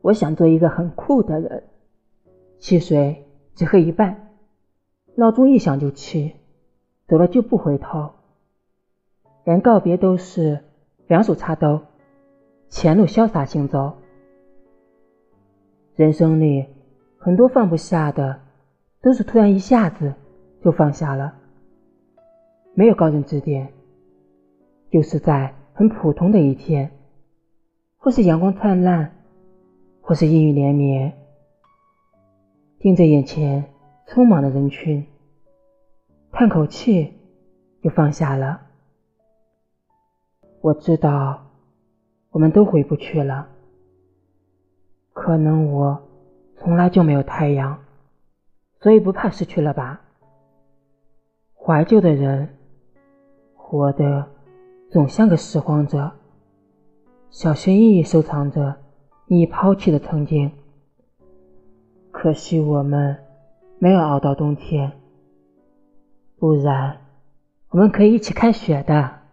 我想做一个很酷的人，汽水只喝一半，闹钟一响就起，走了就不回头。连告别都是两手插兜，前路潇洒行走。人生里很多放不下的，都是突然一下子就放下了，没有高人指点，就是在很普通的一天。或是阳光灿烂，或是阴雨连绵，盯着眼前匆忙的人群，叹口气，就放下了。我知道，我们都回不去了。可能我从来就没有太阳，所以不怕失去了吧？怀旧的人，活的总像个拾荒者。小心翼翼收藏着你抛弃的曾经，可惜我们没有熬到冬天，不然我们可以一起看雪的。